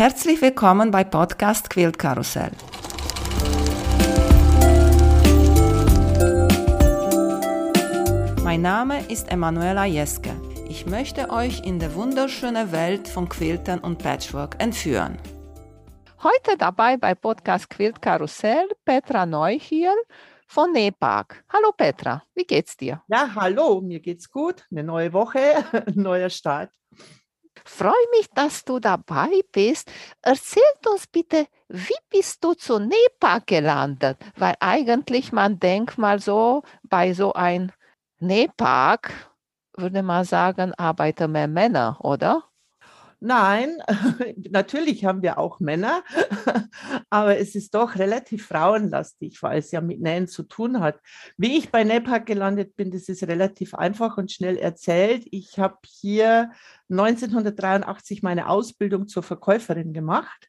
Herzlich willkommen bei Podcast Quilt Karussell. Mein Name ist Emanuela Jeske. Ich möchte euch in die wunderschöne Welt von Quiltern und Patchwork entführen. Heute dabei bei Podcast Quilt Karussell Petra Neu hier von Nepark. Hallo Petra, wie geht's dir? Ja, hallo, mir geht's gut. Eine neue Woche, ein neuer Start. Freue mich, dass du dabei bist. Erzähl uns bitte, wie bist du zu NEPA gelandet? Weil eigentlich, man denkt mal so, bei so einem NEPAG würde man sagen, arbeiten mehr Männer, oder? Nein, natürlich haben wir auch Männer, aber es ist doch relativ frauenlastig, weil es ja mit Nähen zu tun hat. Wie ich bei NEPAC gelandet bin, das ist relativ einfach und schnell erzählt. Ich habe hier 1983 meine Ausbildung zur Verkäuferin gemacht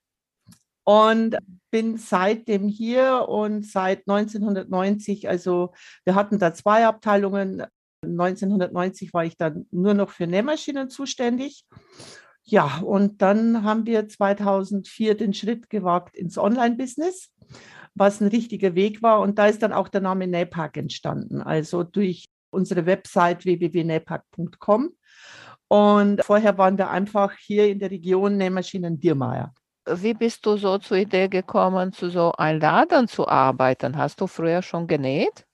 und bin seitdem hier und seit 1990, also wir hatten da zwei Abteilungen. 1990 war ich dann nur noch für Nähmaschinen zuständig ja, und dann haben wir 2004 den Schritt gewagt ins Online-Business, was ein richtiger Weg war. Und da ist dann auch der Name NAPAC entstanden, also durch unsere Website www.napac.com. Und vorher waren wir einfach hier in der Region Nähmaschinen Diermeier. Wie bist du so zur Idee gekommen, zu so einem Laden zu arbeiten? Hast du früher schon genäht?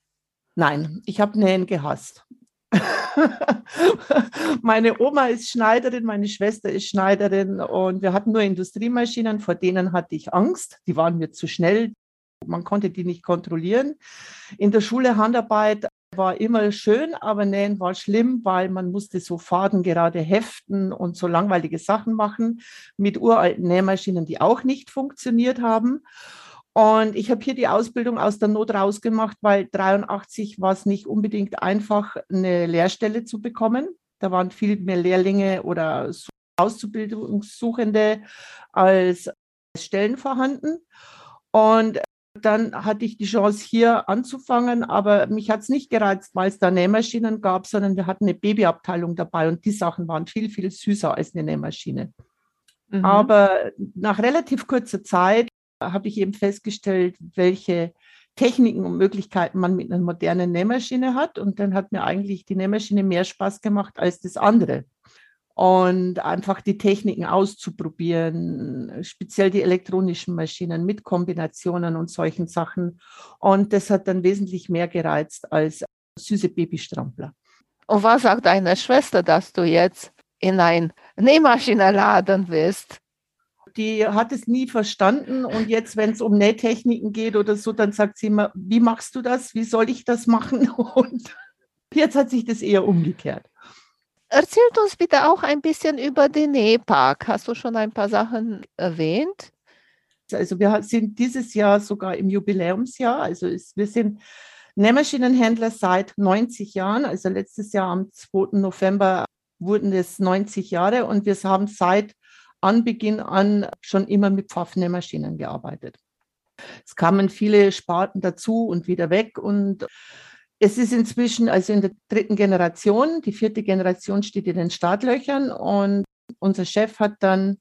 Nein, ich habe Nähen gehasst. meine Oma ist Schneiderin, meine Schwester ist Schneiderin und wir hatten nur Industriemaschinen, vor denen hatte ich Angst. Die waren mir zu schnell. Man konnte die nicht kontrollieren. In der Schule Handarbeit war immer schön, aber Nähen war schlimm, weil man musste so Faden gerade heften und so langweilige Sachen machen mit uralten Nähmaschinen, die auch nicht funktioniert haben. Und ich habe hier die Ausbildung aus der Not rausgemacht, weil 83 war es nicht unbedingt einfach, eine Lehrstelle zu bekommen. Da waren viel mehr Lehrlinge oder Auszubildungssuchende als Stellen vorhanden. Und dann hatte ich die Chance, hier anzufangen, aber mich hat es nicht gereizt, weil es da Nähmaschinen gab, sondern wir hatten eine Babyabteilung dabei und die Sachen waren viel, viel süßer als eine Nähmaschine. Mhm. Aber nach relativ kurzer Zeit habe ich eben festgestellt, welche Techniken und Möglichkeiten man mit einer modernen Nähmaschine hat. Und dann hat mir eigentlich die Nähmaschine mehr Spaß gemacht als das andere. Und einfach die Techniken auszuprobieren, speziell die elektronischen Maschinen mit Kombinationen und solchen Sachen. Und das hat dann wesentlich mehr gereizt als süße Babystrampler. Und was sagt deine Schwester, dass du jetzt in ein Nähmaschinenladen bist? Die hat es nie verstanden. Und jetzt, wenn es um Nähtechniken geht oder so, dann sagt sie immer, wie machst du das? Wie soll ich das machen? Und jetzt hat sich das eher umgekehrt. Erzählt uns bitte auch ein bisschen über den Nähpark. Hast du schon ein paar Sachen erwähnt? Also wir sind dieses Jahr sogar im Jubiläumsjahr. Also ist, wir sind Nähmaschinenhändler seit 90 Jahren. Also letztes Jahr am 2. November wurden es 90 Jahre und wir haben seit Anbeginn an schon immer mit Pfaffnähmaschinen gearbeitet. Es kamen viele Sparten dazu und wieder weg und es ist inzwischen also in der dritten Generation, die vierte Generation steht in den Startlöchern und unser Chef hat dann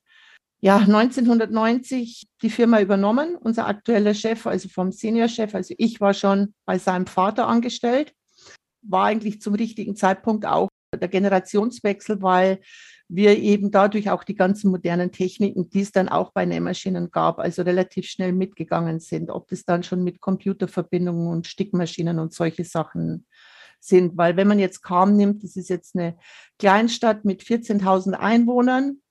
ja 1990 die Firma übernommen, unser aktueller Chef, also vom Seniorchef, also ich war schon bei seinem Vater angestellt, war eigentlich zum richtigen Zeitpunkt auch der Generationswechsel, weil wir eben dadurch auch die ganzen modernen Techniken, die es dann auch bei Nähmaschinen gab, also relativ schnell mitgegangen sind, ob das dann schon mit Computerverbindungen und Stickmaschinen und solche Sachen sind. Weil wenn man jetzt Kam nimmt, das ist jetzt eine Kleinstadt mit 14.000 Einwohnern,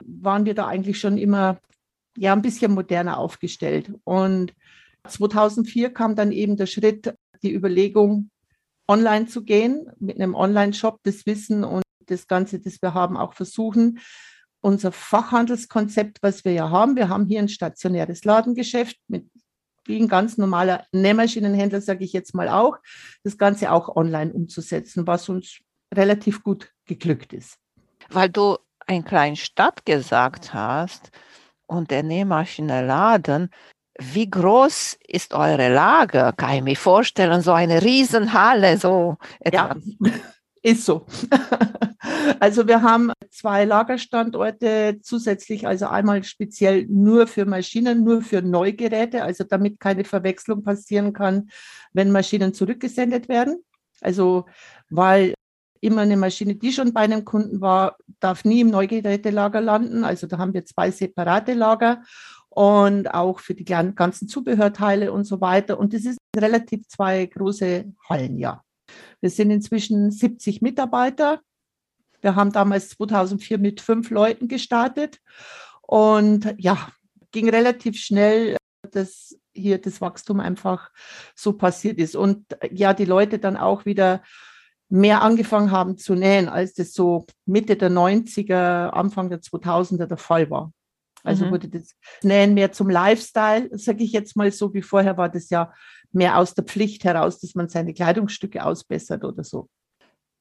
waren wir da eigentlich schon immer ja ein bisschen moderner aufgestellt. Und 2004 kam dann eben der Schritt, die Überlegung, online zu gehen, mit einem Online-Shop das Wissen und das Ganze, das wir haben, auch versuchen, unser Fachhandelskonzept, was wir ja haben. Wir haben hier ein stationäres Ladengeschäft mit wie ein ganz normaler Nähmaschinenhändler, sage ich jetzt mal auch, das Ganze auch online umzusetzen, was uns relativ gut geglückt ist. Weil du ein kleinen Stadt gesagt hast und der Nähmaschinenladen, wie groß ist eure Lage? Kann ich mir vorstellen, so eine Riesenhalle, so etwas. Ja. Ist so. also wir haben zwei Lagerstandorte zusätzlich, also einmal speziell nur für Maschinen, nur für Neugeräte, also damit keine Verwechslung passieren kann, wenn Maschinen zurückgesendet werden. Also weil immer eine Maschine, die schon bei einem Kunden war, darf nie im Neugerätelager landen. Also da haben wir zwei separate Lager und auch für die ganzen Zubehörteile und so weiter. Und das ist relativ zwei große Hallen, ja. Wir sind inzwischen 70 Mitarbeiter. Wir haben damals 2004 mit fünf Leuten gestartet und ja, ging relativ schnell, dass hier das Wachstum einfach so passiert ist und ja, die Leute dann auch wieder mehr angefangen haben zu nähen, als das so Mitte der 90er, Anfang der 2000er der Fall war. Also mhm. wurde das Nähen mehr zum Lifestyle, sage ich jetzt mal so, wie vorher war das ja mehr aus der Pflicht heraus, dass man seine Kleidungsstücke ausbessert oder so.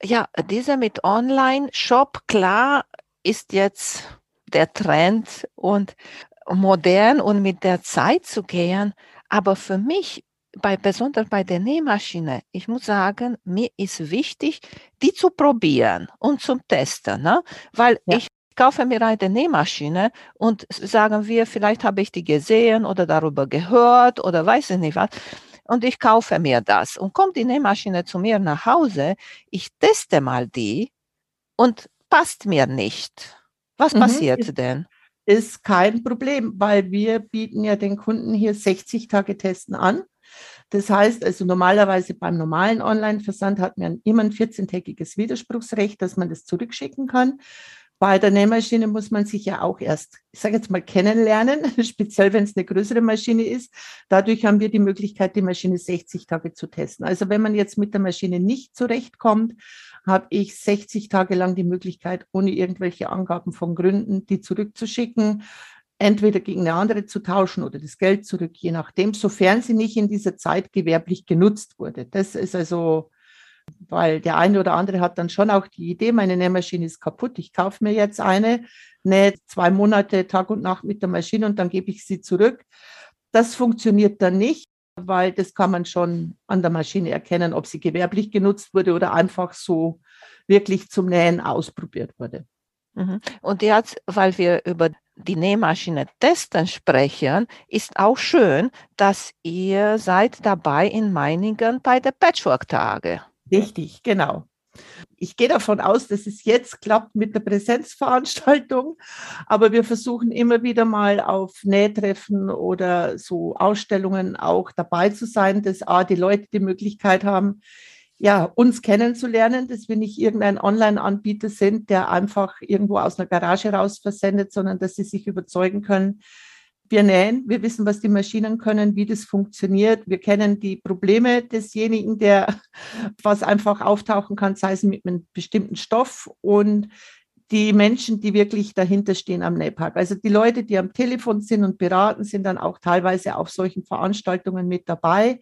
Ja, dieser mit Online-Shop, klar, ist jetzt der Trend und modern und mit der Zeit zu gehen. Aber für mich, bei, besonders bei der Nähmaschine, ich muss sagen, mir ist wichtig, die zu probieren und zum Testen. Ne? Weil ja. ich kaufe mir eine Nähmaschine und sagen wir, vielleicht habe ich die gesehen oder darüber gehört oder weiß ich nicht was und ich kaufe mir das. Und kommt die Nähmaschine zu mir nach Hause, ich teste mal die und passt mir nicht. Was mhm. passiert denn? Ist kein Problem, weil wir bieten ja den Kunden hier 60 Tage Testen an. Das heißt also normalerweise beim normalen Online-Versand hat man immer ein 14-tägiges Widerspruchsrecht, dass man das zurückschicken kann. Bei der Nähmaschine muss man sich ja auch erst, ich sage jetzt mal, kennenlernen, speziell wenn es eine größere Maschine ist. Dadurch haben wir die Möglichkeit, die Maschine 60 Tage zu testen. Also wenn man jetzt mit der Maschine nicht zurechtkommt, habe ich 60 Tage lang die Möglichkeit, ohne irgendwelche Angaben von Gründen, die zurückzuschicken, entweder gegen eine andere zu tauschen oder das Geld zurück, je nachdem, sofern sie nicht in dieser Zeit gewerblich genutzt wurde. Das ist also weil der eine oder andere hat dann schon auch die Idee, meine Nähmaschine ist kaputt, ich kaufe mir jetzt eine, nähe zwei Monate Tag und Nacht mit der Maschine und dann gebe ich sie zurück. Das funktioniert dann nicht, weil das kann man schon an der Maschine erkennen, ob sie gewerblich genutzt wurde oder einfach so wirklich zum Nähen ausprobiert wurde. Mhm. Und jetzt, weil wir über die Nähmaschine testen sprechen, ist auch schön, dass ihr seid dabei in Meiningen bei der Patchwork-Tage. Richtig, genau. Ich gehe davon aus, dass es jetzt klappt mit der Präsenzveranstaltung, aber wir versuchen immer wieder mal auf Nähtreffen oder so Ausstellungen auch dabei zu sein, dass A, die Leute die Möglichkeit haben, ja, uns kennenzulernen, dass wir nicht irgendein Online-Anbieter sind, der einfach irgendwo aus einer Garage raus versendet, sondern dass sie sich überzeugen können, wir nähen, wir wissen, was die Maschinen können, wie das funktioniert. Wir kennen die Probleme desjenigen, der was einfach auftauchen kann, sei es mit einem bestimmten Stoff und die Menschen, die wirklich dahinter stehen am Nähpark. Also die Leute, die am Telefon sind und beraten, sind dann auch teilweise auf solchen Veranstaltungen mit dabei.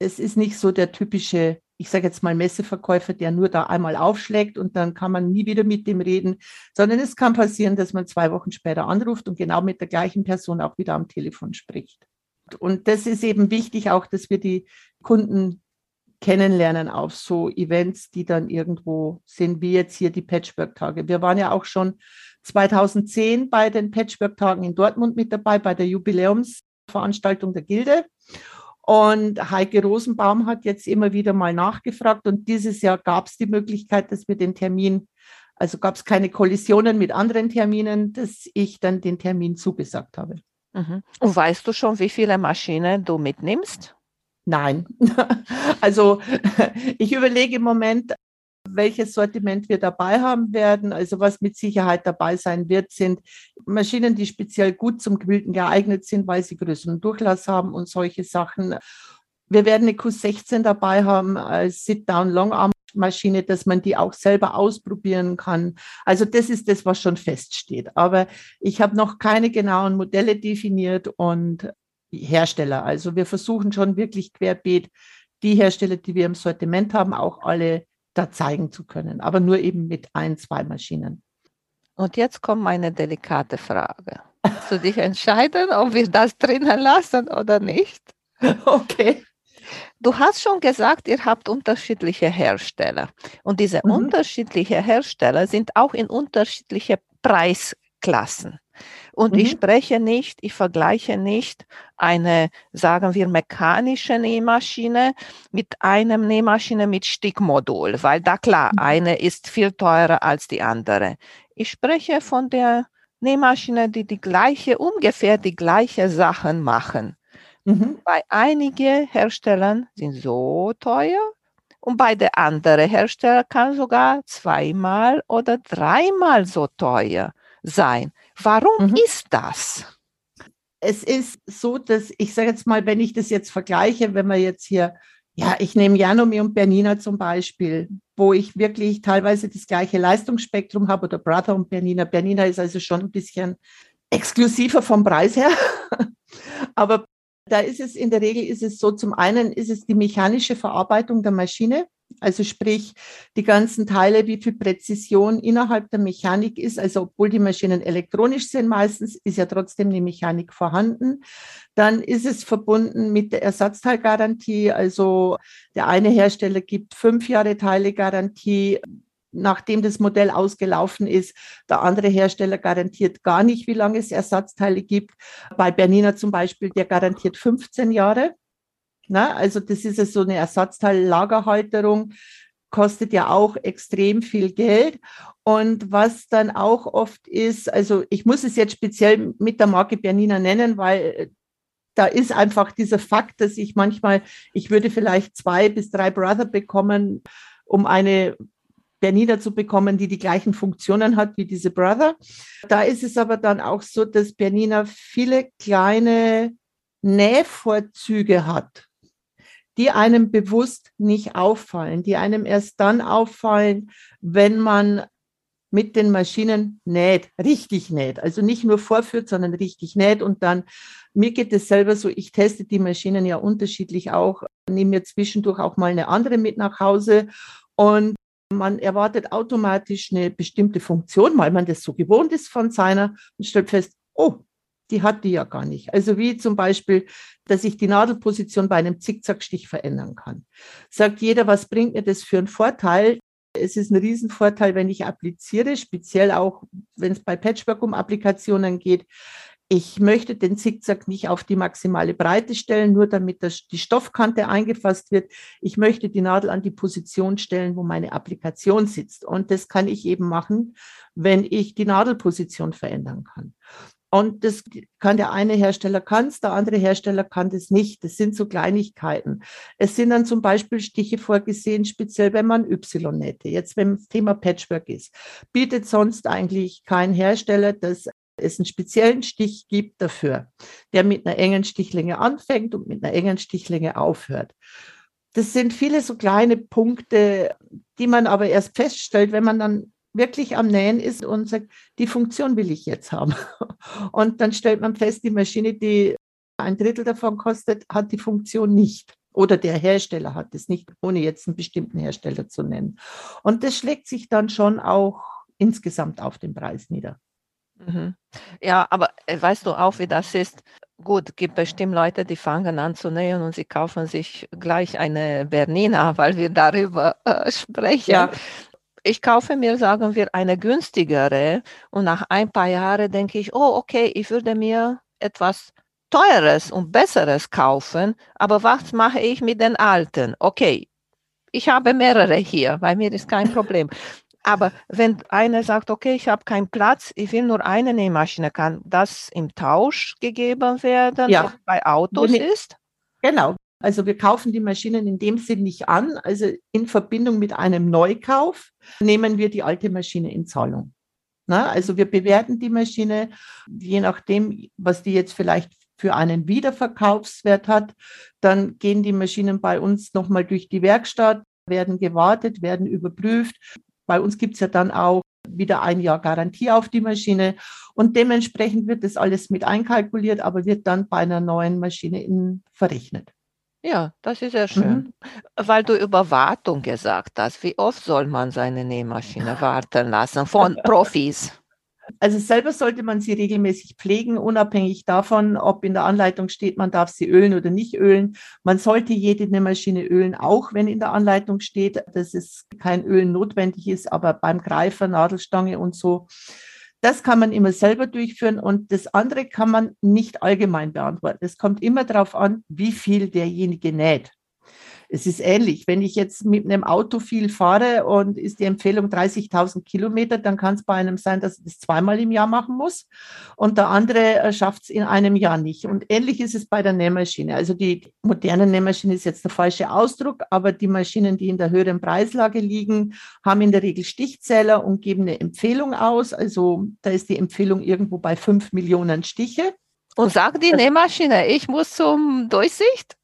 Es ist nicht so der typische ich sage jetzt mal Messeverkäufer, der nur da einmal aufschlägt und dann kann man nie wieder mit dem reden, sondern es kann passieren, dass man zwei Wochen später anruft und genau mit der gleichen Person auch wieder am Telefon spricht. Und das ist eben wichtig auch, dass wir die Kunden kennenlernen auf so Events, die dann irgendwo sind, wie jetzt hier die Patchwork-Tage. Wir waren ja auch schon 2010 bei den Patchwork-Tagen in Dortmund mit dabei, bei der Jubiläumsveranstaltung der Gilde. Und Heike Rosenbaum hat jetzt immer wieder mal nachgefragt und dieses Jahr gab es die Möglichkeit, dass wir den Termin, also gab es keine Kollisionen mit anderen Terminen, dass ich dann den Termin zugesagt habe. Mhm. Und weißt du schon, wie viele Maschinen du mitnimmst? Nein. Also ich überlege im Moment, welches Sortiment wir dabei haben werden. Also was mit Sicherheit dabei sein wird, sind Maschinen, die speziell gut zum Quilten geeignet sind, weil sie größeren Durchlass haben und solche Sachen. Wir werden eine Q16 dabei haben als Sit-Down-Longarm-Maschine, dass man die auch selber ausprobieren kann. Also das ist das, was schon feststeht. Aber ich habe noch keine genauen Modelle definiert und Hersteller. Also wir versuchen schon wirklich querbeet die Hersteller, die wir im Sortiment haben, auch alle da zeigen zu können, aber nur eben mit ein, zwei Maschinen. Und jetzt kommt meine delikate Frage. Kannst du dich entscheiden, ob wir das drinnen lassen oder nicht? Okay. Du hast schon gesagt, ihr habt unterschiedliche Hersteller. Und diese mhm. unterschiedlichen Hersteller sind auch in unterschiedliche Preisklassen. Und mhm. ich spreche nicht, ich vergleiche nicht eine, sagen wir, mechanische Nähmaschine mit einem Nähmaschine mit Stickmodul, weil da klar, mhm. eine ist viel teurer als die andere. Ich spreche von der Nähmaschine, die die gleiche, ungefähr die gleiche Sachen machen. Mhm. Bei einigen Herstellern sind so teuer und bei der anderen Hersteller kann sogar zweimal oder dreimal so teuer sein. Warum mhm. ist das? Es ist so, dass ich sage jetzt mal, wenn ich das jetzt vergleiche, wenn wir jetzt hier, ja, ich nehme Janomi und Bernina zum Beispiel, wo ich wirklich teilweise das gleiche Leistungsspektrum habe oder Brother und Bernina. Bernina ist also schon ein bisschen exklusiver vom Preis her. Aber da ist es in der Regel ist es so, zum einen ist es die mechanische Verarbeitung der Maschine, also sprich die ganzen Teile, wie viel Präzision innerhalb der Mechanik ist. Also obwohl die Maschinen elektronisch sind meistens, ist ja trotzdem die Mechanik vorhanden. Dann ist es verbunden mit der Ersatzteilgarantie. Also der eine Hersteller gibt fünf Jahre Teilegarantie nachdem das Modell ausgelaufen ist. Der andere Hersteller garantiert gar nicht, wie lange es Ersatzteile gibt. Bei Bernina zum Beispiel, der garantiert 15 Jahre. Na, also das ist ja so eine Ersatzteillagerhalterung, kostet ja auch extrem viel Geld. Und was dann auch oft ist, also ich muss es jetzt speziell mit der Marke Bernina nennen, weil da ist einfach dieser Fakt, dass ich manchmal, ich würde vielleicht zwei bis drei Brother bekommen, um eine Bernina zu bekommen, die die gleichen Funktionen hat wie diese Brother. Da ist es aber dann auch so, dass Bernina viele kleine Nähvorzüge hat, die einem bewusst nicht auffallen, die einem erst dann auffallen, wenn man mit den Maschinen näht, richtig näht. Also nicht nur vorführt, sondern richtig näht. Und dann, mir geht es selber so, ich teste die Maschinen ja unterschiedlich auch, nehme mir zwischendurch auch mal eine andere mit nach Hause. Und man erwartet automatisch eine bestimmte Funktion, weil man das so gewohnt ist von seiner und stellt fest, oh, die hat die ja gar nicht. Also wie zum Beispiel, dass ich die Nadelposition bei einem Zickzackstich verändern kann. Sagt jeder, was bringt mir das für einen Vorteil? Es ist ein Riesenvorteil, wenn ich appliziere, speziell auch, wenn es bei Patchwork um Applikationen geht, ich möchte den Zickzack nicht auf die maximale Breite stellen, nur damit das, die Stoffkante eingefasst wird. Ich möchte die Nadel an die Position stellen, wo meine Applikation sitzt. Und das kann ich eben machen, wenn ich die Nadelposition verändern kann. Und das kann der eine Hersteller kann es, der andere Hersteller kann das nicht. Das sind so Kleinigkeiten. Es sind dann zum Beispiel Stiche vorgesehen, speziell wenn man Y nähte. Jetzt, wenn das Thema Patchwork ist, bietet sonst eigentlich kein Hersteller das es einen speziellen Stich gibt dafür, der mit einer engen Stichlänge anfängt und mit einer engen Stichlänge aufhört. Das sind viele so kleine Punkte, die man aber erst feststellt, wenn man dann wirklich am Nähen ist und sagt, die Funktion will ich jetzt haben. Und dann stellt man fest, die Maschine, die ein Drittel davon kostet, hat die Funktion nicht. Oder der Hersteller hat es nicht, ohne jetzt einen bestimmten Hersteller zu nennen. Und das schlägt sich dann schon auch insgesamt auf den Preis nieder. Mhm. Ja, aber äh, weißt du auch, wie das ist? Gut, gibt bestimmt Leute, die fangen an zu nähen und sie kaufen sich gleich eine Bernina, weil wir darüber äh, sprechen. Ja. Ich kaufe mir, sagen wir, eine günstigere und nach ein paar Jahren denke ich, oh, okay, ich würde mir etwas Teures und Besseres kaufen, aber was mache ich mit den alten? Okay, ich habe mehrere hier, bei mir ist kein Problem. Aber wenn einer sagt, okay, ich habe keinen Platz, ich will nur eine Nähmaschine, kann das im Tausch gegeben werden, ja. bei Autos ne ist? Genau. Also wir kaufen die Maschinen in dem Sinn nicht an. Also in Verbindung mit einem Neukauf nehmen wir die alte Maschine in Zahlung. Na, also wir bewerten die Maschine, je nachdem, was die jetzt vielleicht für einen Wiederverkaufswert hat. Dann gehen die Maschinen bei uns nochmal durch die Werkstatt, werden gewartet, werden überprüft. Bei uns gibt es ja dann auch wieder ein Jahr Garantie auf die Maschine und dementsprechend wird das alles mit einkalkuliert, aber wird dann bei einer neuen Maschine in, verrechnet. Ja, das ist sehr schön. Mhm. Weil du über Wartung gesagt hast. Wie oft soll man seine Nähmaschine warten lassen von Profis? Also selber sollte man sie regelmäßig pflegen, unabhängig davon, ob in der Anleitung steht, man darf sie ölen oder nicht ölen. Man sollte jede Nähmaschine ölen, auch wenn in der Anleitung steht, dass es kein Ölen notwendig ist, aber beim Greifer, Nadelstange und so. Das kann man immer selber durchführen und das andere kann man nicht allgemein beantworten. Es kommt immer darauf an, wie viel derjenige näht. Es ist ähnlich. Wenn ich jetzt mit einem Auto viel fahre und ist die Empfehlung 30.000 Kilometer, dann kann es bei einem sein, dass ich das zweimal im Jahr machen muss und der andere äh, schafft es in einem Jahr nicht. Und ähnlich ist es bei der Nähmaschine. Also die moderne Nähmaschine ist jetzt der falsche Ausdruck, aber die Maschinen, die in der höheren Preislage liegen, haben in der Regel Stichzähler und geben eine Empfehlung aus. Also da ist die Empfehlung irgendwo bei fünf Millionen Stiche. Und sagt die Nähmaschine, ich muss zum Durchsicht?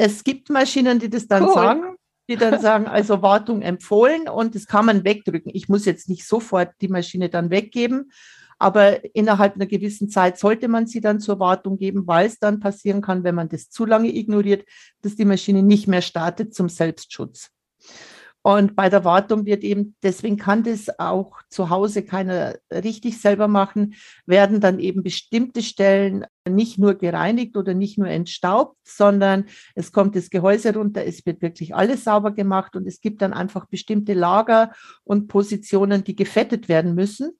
Es gibt Maschinen, die das dann cool. sagen, die dann sagen, also Wartung empfohlen und das kann man wegdrücken. Ich muss jetzt nicht sofort die Maschine dann weggeben, aber innerhalb einer gewissen Zeit sollte man sie dann zur Wartung geben, weil es dann passieren kann, wenn man das zu lange ignoriert, dass die Maschine nicht mehr startet zum Selbstschutz. Und bei der Wartung wird eben, deswegen kann das auch zu Hause keiner richtig selber machen, werden dann eben bestimmte Stellen nicht nur gereinigt oder nicht nur entstaubt, sondern es kommt das Gehäuse runter, es wird wirklich alles sauber gemacht und es gibt dann einfach bestimmte Lager und Positionen, die gefettet werden müssen.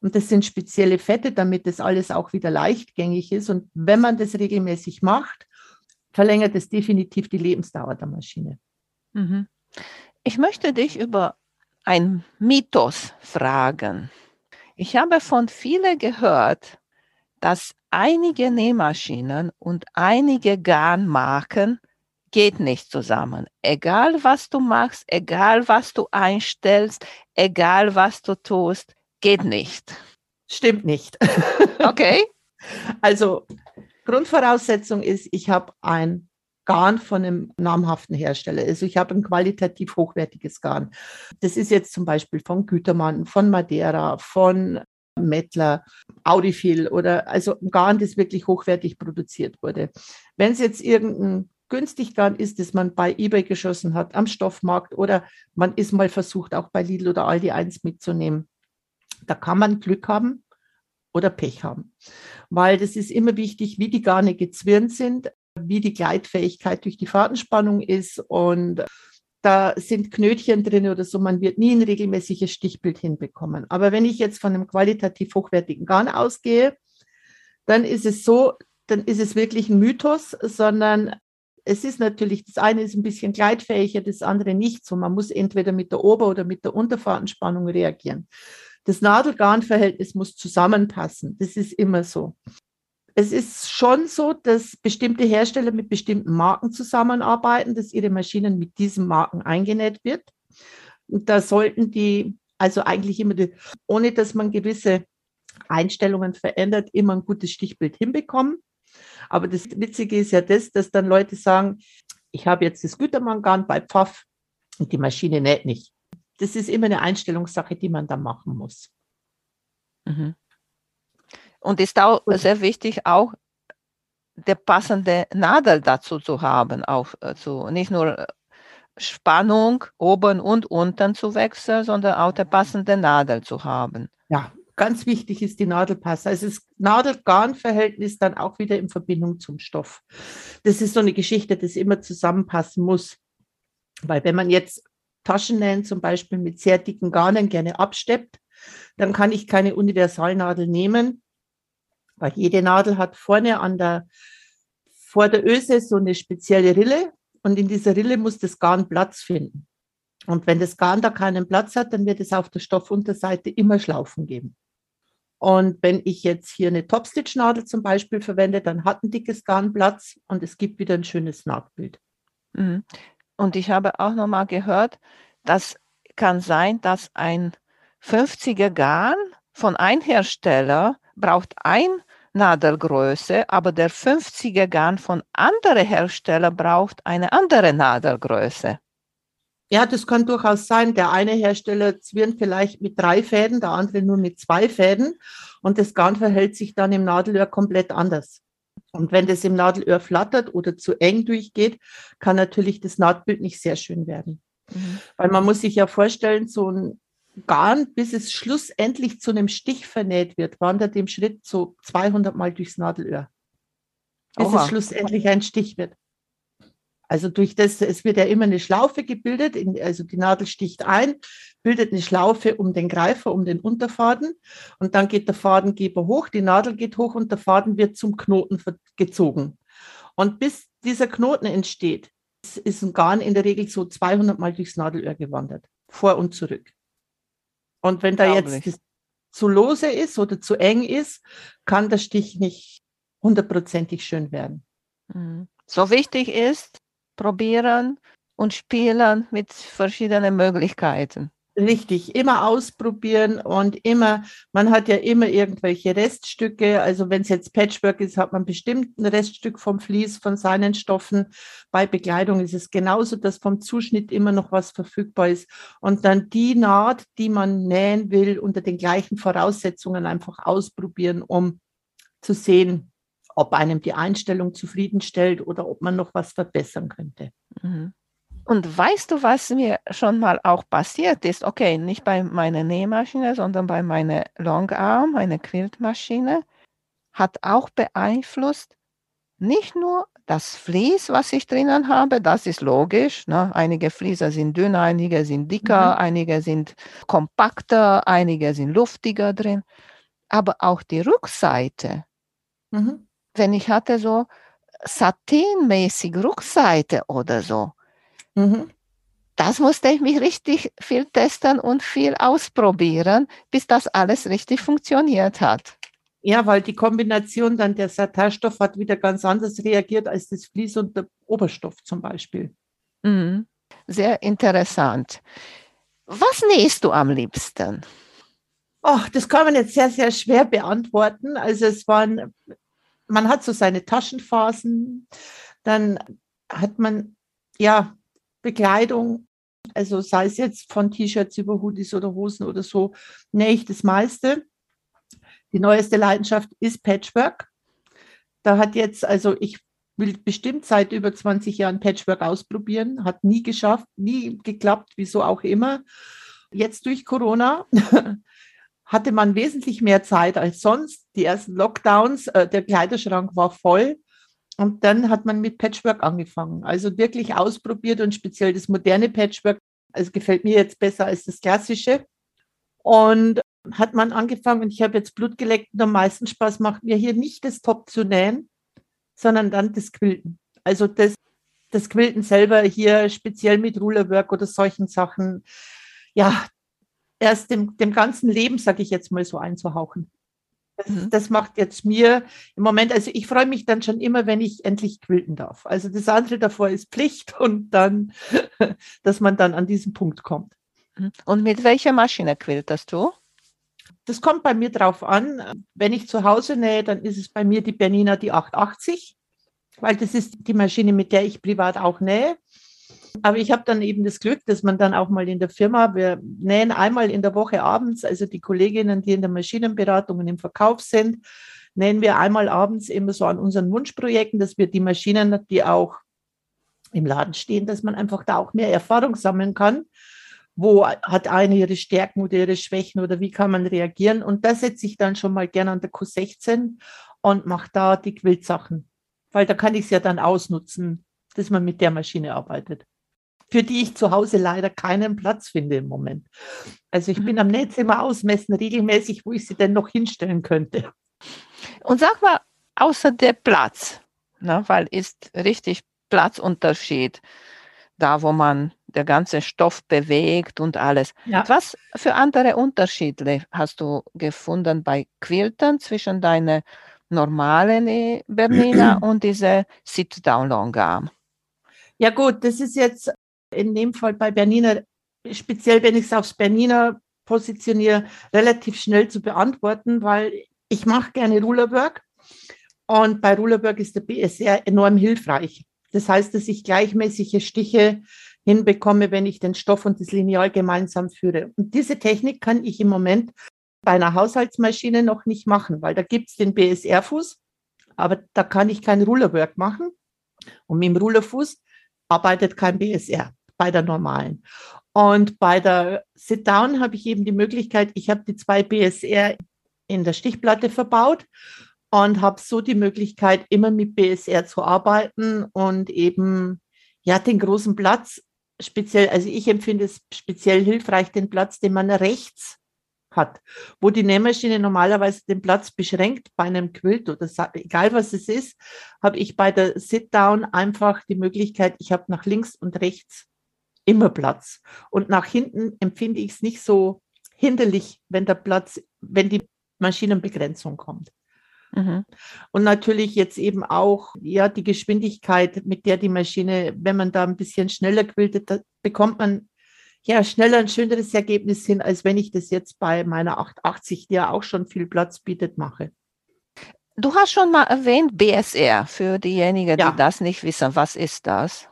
Und das sind spezielle Fette, damit das alles auch wieder leichtgängig ist. Und wenn man das regelmäßig macht, verlängert es definitiv die Lebensdauer der Maschine. Mhm. Ich möchte dich über ein Mythos fragen. Ich habe von vielen gehört, dass einige Nähmaschinen und einige Garnmarken geht nicht zusammen. Egal was du machst, egal was du einstellst, egal was du tust, geht nicht. Stimmt nicht. Okay. Also Grundvoraussetzung ist, ich habe ein Garn von einem namhaften Hersteller. Also ich habe ein qualitativ hochwertiges Garn. Das ist jetzt zum Beispiel von Gütermann, von Madeira, von Mettler, Audifil oder also ein Garn, das wirklich hochwertig produziert wurde. Wenn es jetzt irgendein günstig Garn ist, das man bei eBay geschossen hat, am Stoffmarkt oder man ist mal versucht, auch bei Lidl oder Aldi 1 mitzunehmen, da kann man Glück haben oder Pech haben. Weil das ist immer wichtig, wie die Garne gezwirnt sind wie die Gleitfähigkeit durch die Fadenspannung ist und da sind Knötchen drin oder so, man wird nie ein regelmäßiges Stichbild hinbekommen. Aber wenn ich jetzt von einem qualitativ hochwertigen Garn ausgehe, dann ist es so, dann ist es wirklich ein Mythos, sondern es ist natürlich, das eine ist ein bisschen gleitfähiger, das andere nicht so. Man muss entweder mit der Ober- oder mit der Unterfadenspannung reagieren. Das Nadel-Garn-Verhältnis muss zusammenpassen. Das ist immer so es ist schon so, dass bestimmte Hersteller mit bestimmten Marken zusammenarbeiten, dass ihre Maschinen mit diesen Marken eingenäht wird. Und da sollten die, also eigentlich immer, die, ohne dass man gewisse Einstellungen verändert, immer ein gutes Stichbild hinbekommen. Aber das Witzige ist ja das, dass dann Leute sagen, ich habe jetzt das Gütermangan bei Pfaff und die Maschine näht nicht. Das ist immer eine Einstellungssache, die man da machen muss. Mhm. Und ist auch sehr wichtig, auch der passende Nadel dazu zu haben, auch zu, nicht nur äh, Spannung oben und unten zu wechseln, sondern auch der passende Nadel zu haben. Ja, ganz wichtig ist die Nadelpasse. Also das Nadel-Garn-Verhältnis dann auch wieder in Verbindung zum Stoff. Das ist so eine Geschichte, das immer zusammenpassen muss. Weil wenn man jetzt Taschennähen zum Beispiel mit sehr dicken Garnen gerne absteppt, dann kann ich keine Universalnadel nehmen, weil jede Nadel hat vorne an der, vor der Öse so eine spezielle Rille und in dieser Rille muss das Garn Platz finden. Und wenn das Garn da keinen Platz hat, dann wird es auf der Stoffunterseite immer Schlaufen geben. Und wenn ich jetzt hier eine Topstitch-Nadel zum Beispiel verwende, dann hat ein dickes Garn Platz und es gibt wieder ein schönes Nahtbild. Mhm. Und ich habe auch noch mal gehört, das kann sein, dass ein 50er Garn von einem Hersteller braucht ein Nadelgröße, aber der 50er Garn von anderen Herstellern braucht eine andere Nadelgröße. Ja, das kann durchaus sein. Der eine Hersteller zwirnt vielleicht mit drei Fäden, der andere nur mit zwei Fäden und das Garn verhält sich dann im Nadelöhr komplett anders. Und wenn das im Nadelöhr flattert oder zu eng durchgeht, kann natürlich das Nahtbild nicht sehr schön werden. Mhm. Weil man muss sich ja vorstellen, so ein Garn, bis es schlussendlich zu einem Stich vernäht wird, wandert im Schritt so 200 Mal durchs Nadelöhr, bis Oha. es schlussendlich ein Stich wird. Also durch das, es wird ja immer eine Schlaufe gebildet, in, also die Nadel sticht ein, bildet eine Schlaufe um den Greifer, um den Unterfaden und dann geht der Fadengeber hoch, die Nadel geht hoch und der Faden wird zum Knoten gezogen. Und bis dieser Knoten entsteht, ist- ist ein Garn in der Regel so 200 Mal durchs Nadelöhr gewandert, vor und zurück. Und wenn da jetzt zu lose ist oder zu eng ist, kann der Stich nicht hundertprozentig schön werden. Mhm. So wichtig ist, probieren und spielen mit verschiedenen Möglichkeiten. Richtig, immer ausprobieren und immer, man hat ja immer irgendwelche Reststücke. Also wenn es jetzt Patchwork ist, hat man bestimmt ein Reststück vom Vlies, von seinen Stoffen. Bei Bekleidung ist es genauso, dass vom Zuschnitt immer noch was verfügbar ist. Und dann die Naht, die man nähen will, unter den gleichen Voraussetzungen einfach ausprobieren, um zu sehen, ob einem die Einstellung zufriedenstellt oder ob man noch was verbessern könnte. Mhm. Und weißt du, was mir schon mal auch passiert ist? Okay, nicht bei meiner Nähmaschine, sondern bei meiner Longarm, meine Quiltmaschine, hat auch beeinflusst, nicht nur das Vlies, was ich drinnen habe, das ist logisch. Ne? Einige Flieser sind dünner, einige sind dicker, Mhm. einige sind kompakter, einige sind luftiger drin. Aber auch die Rückseite, Mhm. wenn ich hatte so satinmäßig Rückseite oder so, Mhm. das musste ich mich richtig viel testen und viel ausprobieren, bis das alles richtig funktioniert hat. Ja, weil die Kombination dann der Satinstoff hat wieder ganz anders reagiert als das Vlies und der Oberstoff zum Beispiel. Mhm. Sehr interessant. Was nähst du am liebsten? Oh, das kann man jetzt sehr, sehr schwer beantworten. Also es waren, man hat so seine Taschenphasen, dann hat man ja Bekleidung, also sei es jetzt von T-Shirts über Hoodies oder Hosen oder so, nähe ich das meiste. Die neueste Leidenschaft ist Patchwork. Da hat jetzt, also ich will bestimmt seit über 20 Jahren Patchwork ausprobieren, hat nie geschafft, nie geklappt, wieso auch immer. Jetzt durch Corona hatte man wesentlich mehr Zeit als sonst. Die ersten Lockdowns, äh, der Kleiderschrank war voll. Und dann hat man mit Patchwork angefangen. Also wirklich ausprobiert und speziell das moderne Patchwork, also gefällt mir jetzt besser als das klassische. Und hat man angefangen und ich habe jetzt Blut geleckt und am meisten Spaß macht mir hier nicht das Top zu nähen, sondern dann das Quilten. Also das, das Quilten selber hier speziell mit Rulerwork oder solchen Sachen. Ja, erst dem, dem ganzen Leben, sage ich jetzt mal so, einzuhauchen. Das, Mhm. das macht jetzt mir im Moment, also ich freue mich dann schon immer, wenn ich endlich quilten darf. Also das andere davor ist Pflicht und dann, dass man dann an diesen Punkt kommt. Mhm. Und mit welcher Maschine quiltest du? Das kommt bei mir drauf an. Wenn ich zu Hause nähe, dann ist es bei mir die Bernina die 880, weil das ist die Maschine, mit der ich privat auch nähe. Aber ich habe dann eben das Glück, dass man dann auch mal in der Firma, wir nähen einmal in der Woche abends, also die Kolleginnen, die in der Maschinenberatung und im Verkauf sind, nähen wir einmal abends immer so an unseren Wunschprojekten, dass wir die Maschinen, die auch im Laden stehen, dass man einfach da auch mehr Erfahrung sammeln kann. Wo hat eine ihre Stärken oder ihre Schwächen oder wie kann man reagieren? Und da setze ich dann schon mal gerne an der Q16 und mache da die Quiltsachen, weil da kann ich es ja dann ausnutzen, dass man mit der Maschine arbeitet für die ich zu Hause leider keinen Platz finde im Moment. Also ich bin am Nähzimmer ausmessen regelmäßig, wo ich sie denn noch hinstellen könnte. Und sag mal, außer der Platz, ne, weil ist richtig Platzunterschied, da wo man der ganze Stoff bewegt und alles. Ja. Was für andere Unterschiede hast du gefunden bei Quilten zwischen deiner normalen Bernina und dieser Sit-Down-Longarm? Ja gut, das ist jetzt in dem Fall bei Bernina, speziell wenn ich es aufs Bernina positioniere, relativ schnell zu beantworten, weil ich mache gerne Rulerwork und bei Rulerwork ist der BSR enorm hilfreich. Das heißt, dass ich gleichmäßige Stiche hinbekomme, wenn ich den Stoff und das Lineal gemeinsam führe. Und diese Technik kann ich im Moment bei einer Haushaltsmaschine noch nicht machen, weil da gibt es den BSR-Fuß, aber da kann ich kein Rulerwork machen. Und mit dem Rulerfuß arbeitet kein BSR bei der normalen. Und bei der Sit-Down habe ich eben die Möglichkeit, ich habe die zwei BSR in der Stichplatte verbaut und habe so die Möglichkeit, immer mit BSR zu arbeiten und eben ja den großen Platz speziell, also ich empfinde es speziell hilfreich, den Platz, den man rechts hat, wo die Nähmaschine normalerweise den Platz beschränkt bei einem Quilt oder egal was es ist, habe ich bei der Sit-Down einfach die Möglichkeit, ich habe nach links und rechts immer Platz. Und nach hinten empfinde ich es nicht so hinderlich, wenn der Platz, wenn die Maschinenbegrenzung kommt. Mhm. Und natürlich jetzt eben auch ja die Geschwindigkeit, mit der die Maschine, wenn man da ein bisschen schneller quiltet, da bekommt man ja schneller ein schöneres Ergebnis hin, als wenn ich das jetzt bei meiner 880, die ja auch schon viel Platz bietet, mache. Du hast schon mal erwähnt BSR für diejenigen, ja. die das nicht wissen. Was ist das?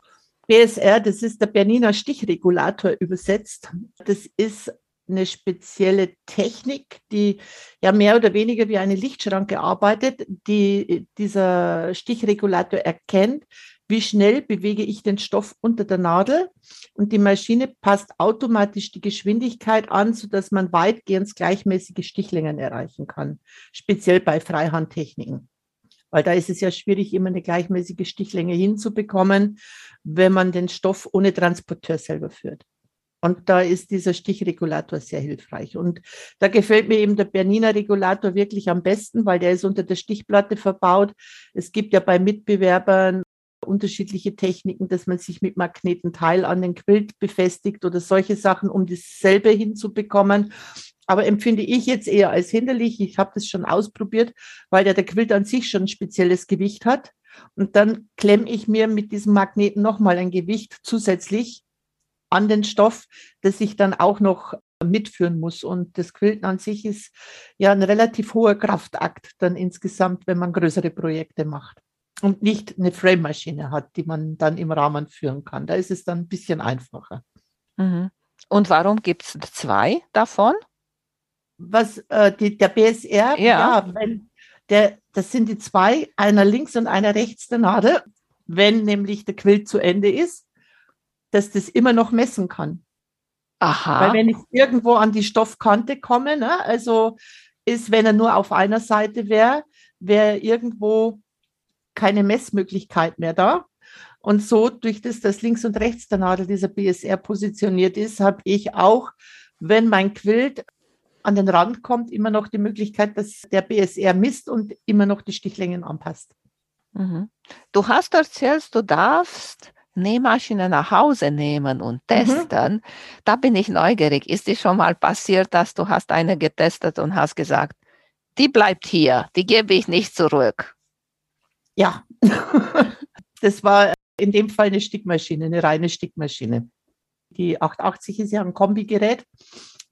BSR, das ist der Berniner Stichregulator übersetzt. Das ist eine spezielle Technik, die ja mehr oder weniger wie eine Lichtschranke arbeitet, die dieser Stichregulator erkennt, wie schnell bewege ich den Stoff unter der Nadel und die Maschine passt automatisch die Geschwindigkeit an, sodass man weitgehend gleichmäßige Stichlängen erreichen kann, speziell bei Freihandtechniken. Weil da ist es ja schwierig, immer eine gleichmäßige Stichlänge hinzubekommen, wenn man den Stoff ohne Transporteur selber führt. Und da ist dieser Stichregulator sehr hilfreich. Und da gefällt mir eben der Berniner Regulator wirklich am besten, weil der ist unter der Stichplatte verbaut. Es gibt ja bei Mitbewerbern unterschiedliche Techniken, dass man sich mit Magneten Teil an den Quilt befestigt oder solche Sachen, um dasselbe hinzubekommen. Aber empfinde ich jetzt eher als hinderlich. Ich habe das schon ausprobiert, weil der, der Quilt an sich schon ein spezielles Gewicht hat. Und dann klemme ich mir mit diesem Magneten nochmal ein Gewicht zusätzlich an den Stoff, das ich dann auch noch mitführen muss. Und das Quilten an sich ist ja ein relativ hoher Kraftakt dann insgesamt, wenn man größere Projekte macht und nicht eine Frame-Maschine hat, die man dann im Rahmen führen kann. Da ist es dann ein bisschen einfacher. Mhm. Und warum gibt es zwei davon? Was äh, die, der BSR, ja, ja wenn der, das sind die zwei, einer links und einer rechts der Nadel, wenn nämlich der Quilt zu Ende ist dass das immer noch messen kann. Aha. Weil wenn ich irgendwo an die Stoffkante komme, ne, also ist, wenn er nur auf einer Seite wäre, wäre irgendwo keine Messmöglichkeit mehr da. Und so, durch das, dass links und rechts der Nadel dieser BSR positioniert ist, habe ich auch, wenn mein Quilt an den Rand kommt, immer noch die Möglichkeit, dass der BSR misst und immer noch die Stichlängen anpasst. Mhm. Du hast erzählt, du darfst Nähmaschine nach Hause nehmen und mhm. testen, mhm. da bin ich neugierig. Ist dir schon mal passiert, dass du hast eine getestet und hast gesagt, die bleibt hier, die gebe ich nicht zurück? Ja, das war in dem Fall eine Stickmaschine, eine reine Stickmaschine. Die 880 ist ja ein Kombigerät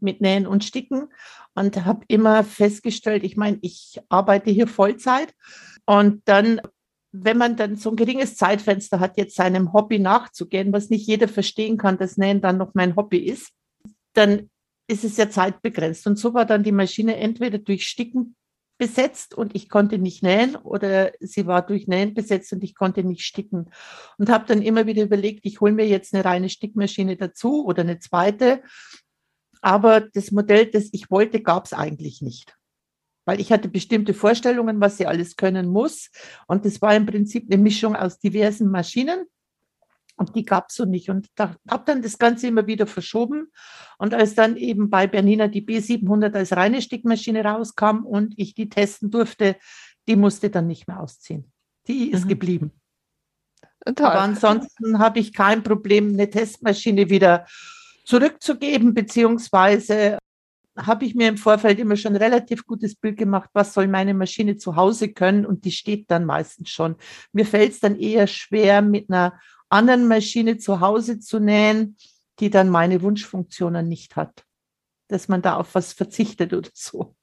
mit Nähen und Sticken und habe immer festgestellt, ich meine, ich arbeite hier Vollzeit und dann wenn man dann so ein geringes Zeitfenster hat, jetzt seinem Hobby nachzugehen, was nicht jeder verstehen kann, dass Nähen dann noch mein Hobby ist, dann ist es ja zeitbegrenzt. Und so war dann die Maschine entweder durch Sticken besetzt und ich konnte nicht nähen oder sie war durch Nähen besetzt und ich konnte nicht sticken. Und habe dann immer wieder überlegt, ich hole mir jetzt eine reine Stickmaschine dazu oder eine zweite. Aber das Modell, das ich wollte, gab es eigentlich nicht weil ich hatte bestimmte Vorstellungen, was sie alles können muss. Und das war im Prinzip eine Mischung aus diversen Maschinen. Und die gab es so nicht. Und da habe dann das Ganze immer wieder verschoben. Und als dann eben bei Bernina die B700 als reine Stickmaschine rauskam und ich die testen durfte, die musste dann nicht mehr ausziehen. Die ist mhm. geblieben. Toll. Aber ansonsten habe ich kein Problem, eine Testmaschine wieder zurückzugeben, beziehungsweise habe ich mir im Vorfeld immer schon relativ gutes Bild gemacht, was soll meine Maschine zu Hause können und die steht dann meistens schon. Mir fällt es dann eher schwer, mit einer anderen Maschine zu Hause zu nähen, die dann meine Wunschfunktionen nicht hat. Dass man da auf was verzichtet oder so.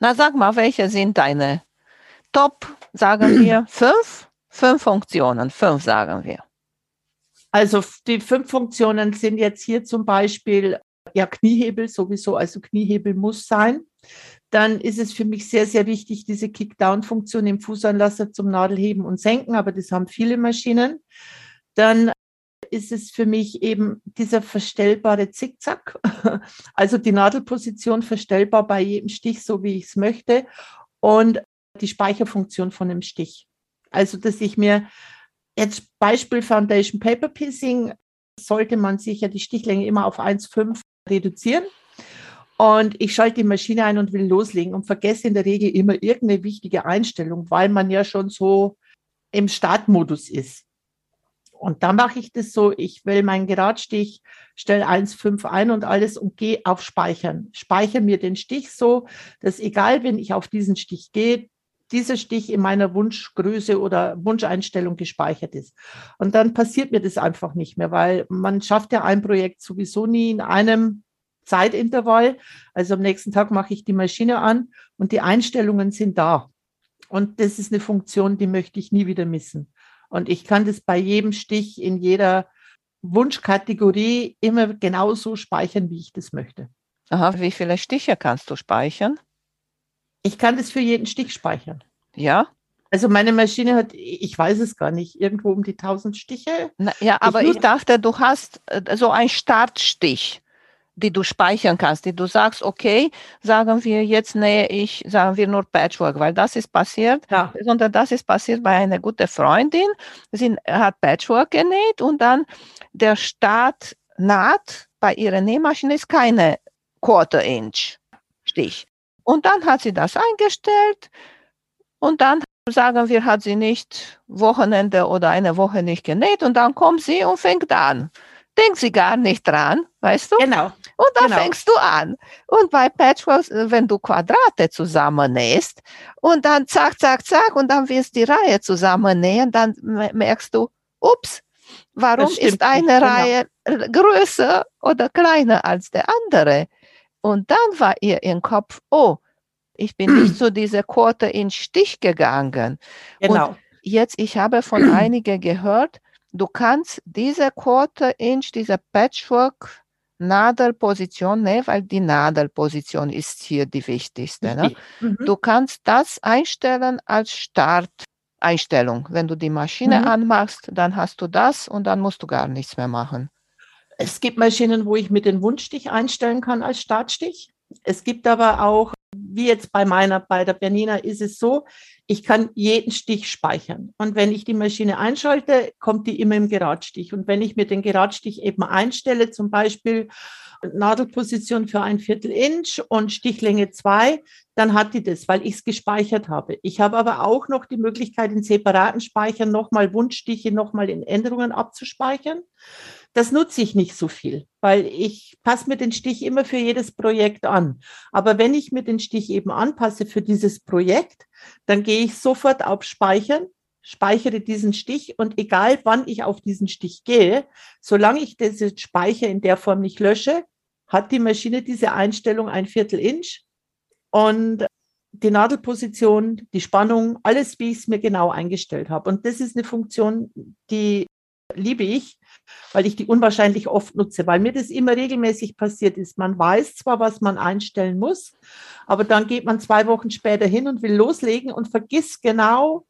Na, sag mal, welche sind deine Top, sagen wir, fünf? Fünf Funktionen, fünf sagen wir. Also die fünf Funktionen sind jetzt hier zum Beispiel ja, Kniehebel sowieso, also Kniehebel muss sein. Dann ist es für mich sehr, sehr wichtig, diese Kickdown-Funktion im Fußanlasser zum Nadelheben und Senken, aber das haben viele Maschinen. Dann ist es für mich eben dieser verstellbare Zickzack, also die Nadelposition verstellbar bei jedem Stich, so wie ich es möchte, und die Speicherfunktion von dem Stich. Also, dass ich mir jetzt Beispiel Foundation Paper Piecing, sollte man sicher die Stichlänge immer auf 1,5 reduzieren. Und ich schalte die Maschine ein und will loslegen und vergesse in der Regel immer irgendeine wichtige Einstellung, weil man ja schon so im Startmodus ist. Und dann mache ich das so, ich will meinen Geradstich, stelle 1,5 ein und alles und gehe auf Speichern. Speichere mir den Stich so, dass egal, wenn ich auf diesen Stich gehe, dieser Stich in meiner Wunschgröße oder Wunscheinstellung gespeichert ist. Und dann passiert mir das einfach nicht mehr, weil man schafft ja ein Projekt sowieso nie in einem Zeitintervall. Also am nächsten Tag mache ich die Maschine an und die Einstellungen sind da. Und das ist eine Funktion, die möchte ich nie wieder missen. Und ich kann das bei jedem Stich in jeder Wunschkategorie immer genauso speichern, wie ich das möchte. Aha, wie viele Stiche kannst du speichern? Ich kann das für jeden Stich speichern. Ja. Also meine Maschine hat, ich weiß es gar nicht, irgendwo um die 1000 Stiche. Na, ja, aber ich, ich dachte, du hast äh, so einen Startstich die du speichern kannst, die du sagst, okay, sagen wir, jetzt nähe ich, sagen wir nur Patchwork, weil das ist passiert, ja. sondern das ist passiert bei einer guten Freundin. Sie hat Patchwork genäht und dann der Startnaht bei ihrer Nähmaschine ist keine Quarter Inch Stich. Und dann hat sie das eingestellt und dann sagen wir, hat sie nicht Wochenende oder eine Woche nicht genäht und dann kommt sie und fängt an denkt sie gar nicht dran, weißt du? Genau. Und dann genau. fängst du an. Und bei Patchwork, äh, wenn du Quadrate zusammennähst und dann zack, zack, zack und dann willst die Reihe zusammennähen, dann merkst du, ups, warum ist eine nicht, genau. Reihe genau. größer oder kleiner als der andere? Und dann war ihr im Kopf, oh, ich bin nicht zu dieser Quarter in Stich gegangen. Genau. Und jetzt, ich habe von einigen gehört, du kannst diese Quarter Inch, diese Patchwork Nadelposition, ne, weil die Nadelposition ist hier die wichtigste. Ne? Mhm. Du kannst das einstellen als Starteinstellung. Wenn du die Maschine mhm. anmachst, dann hast du das und dann musst du gar nichts mehr machen. Es gibt Maschinen, wo ich mit den Wunschstich einstellen kann als Startstich. Es gibt aber auch, wie jetzt bei meiner, bei der Bernina ist es so, ich kann jeden Stich speichern. Und wenn ich die Maschine einschalte, kommt die immer im Geradstich. Und wenn ich mir den Geradstich eben einstelle, zum Beispiel Nadelposition für ein Viertel Inch und Stichlänge zwei, dann hat die das, weil ich es gespeichert habe. Ich habe aber auch noch die Möglichkeit, in separaten Speichern nochmal Wunschstiche nochmal in Änderungen abzuspeichern. Das nutze ich nicht so viel, weil ich passe mir den Stich immer für jedes Projekt an. Aber wenn ich mir den Stich eben anpasse für dieses Projekt, dann gehe ich sofort auf Speichern, speichere diesen Stich und egal wann ich auf diesen Stich gehe, solange ich diesen Speicher in der Form nicht lösche, hat die Maschine diese Einstellung ein Viertel Inch und die Nadelposition, die Spannung, alles, wie ich es mir genau eingestellt habe. Und das ist eine Funktion, die liebe ich, weil ich die unwahrscheinlich oft nutze, weil mir das immer regelmäßig passiert ist. Man weiß zwar, was man einstellen muss, aber dann geht man zwei Wochen später hin und will loslegen und vergisst genau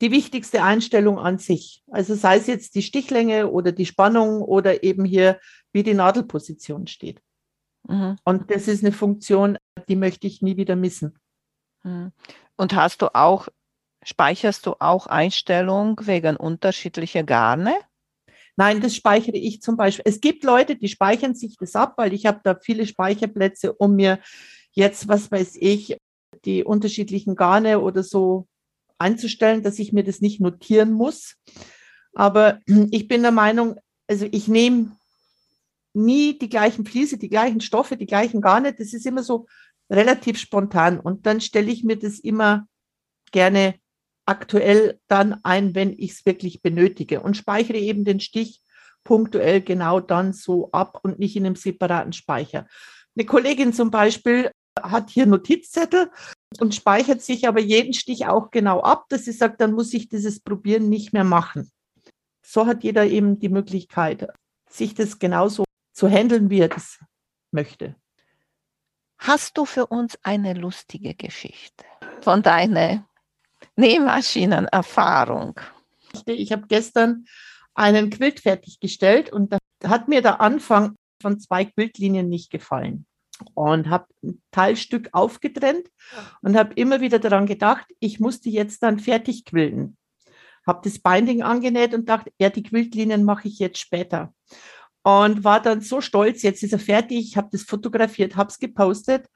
die wichtigste Einstellung an sich. Also sei es jetzt die Stichlänge oder die Spannung oder eben hier, wie die Nadelposition steht. Mhm. Und das ist eine Funktion, die möchte ich nie wieder missen. Mhm. Und hast du auch, speicherst du auch Einstellungen wegen unterschiedlicher Garne? Nein, das speichere ich zum Beispiel. Es gibt Leute, die speichern sich das ab, weil ich habe da viele Speicherplätze, um mir jetzt, was weiß ich, die unterschiedlichen Garne oder so einzustellen, dass ich mir das nicht notieren muss. Aber ich bin der Meinung, also ich nehme nie die gleichen Fliese, die gleichen Stoffe, die gleichen Garne. Das ist immer so relativ spontan. Und dann stelle ich mir das immer gerne aktuell dann ein, wenn ich es wirklich benötige und speichere eben den Stich punktuell genau dann so ab und nicht in einem separaten Speicher. Eine Kollegin zum Beispiel hat hier Notizzettel und speichert sich aber jeden Stich auch genau ab, dass sie sagt, dann muss ich dieses Probieren nicht mehr machen. So hat jeder eben die Möglichkeit, sich das genauso zu handeln, wie er das möchte. Hast du für uns eine lustige Geschichte von deiner Nähmaschinenerfahrung. Ich habe gestern einen Quilt fertiggestellt und da hat mir der Anfang von zwei Quiltlinien nicht gefallen und habe ein Teilstück aufgetrennt und habe immer wieder daran gedacht, ich muss die jetzt dann fertig quilten. Habe das Binding angenäht und dachte, ja, die Quiltlinien mache ich jetzt später. Und war dann so stolz, jetzt ist er fertig, ich habe das fotografiert, habe es gepostet.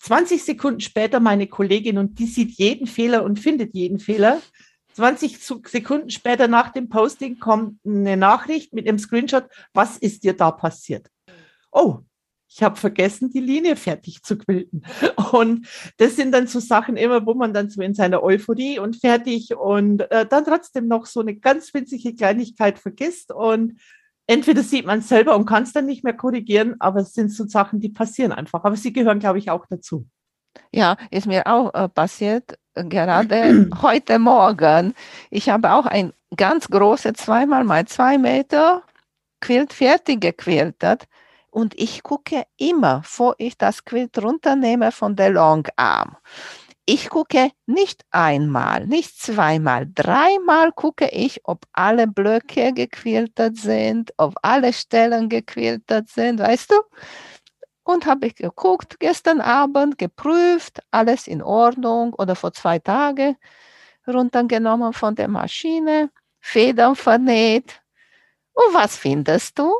20 Sekunden später meine Kollegin und die sieht jeden Fehler und findet jeden Fehler. 20 Sekunden später nach dem Posting kommt eine Nachricht mit einem Screenshot, was ist dir da passiert? Oh, ich habe vergessen, die Linie fertig zu quilten. Und das sind dann so Sachen immer, wo man dann so in seiner Euphorie und fertig und äh, dann trotzdem noch so eine ganz winzige Kleinigkeit vergisst. Und entweder sieht man es selber und kann es dann nicht mehr korrigieren, aber es sind so Sachen, die passieren einfach. Aber sie gehören, glaube ich, auch dazu. Ja, ist mir auch äh, passiert, äh, gerade heute Morgen. Ich habe auch ein ganz großes, zweimal mal zwei Meter Quilt fertig gequiltet und ich gucke immer, bevor ich das Quilt runternehme von der Longarm. Ich gucke nicht einmal, nicht zweimal, dreimal gucke ich, ob alle Blöcke gequiltet sind, ob alle Stellen gequiltet sind, weißt du? Und habe ich geguckt gestern Abend, geprüft, alles in Ordnung oder vor zwei Tagen runtergenommen von der Maschine, Federn vernäht. Und was findest du?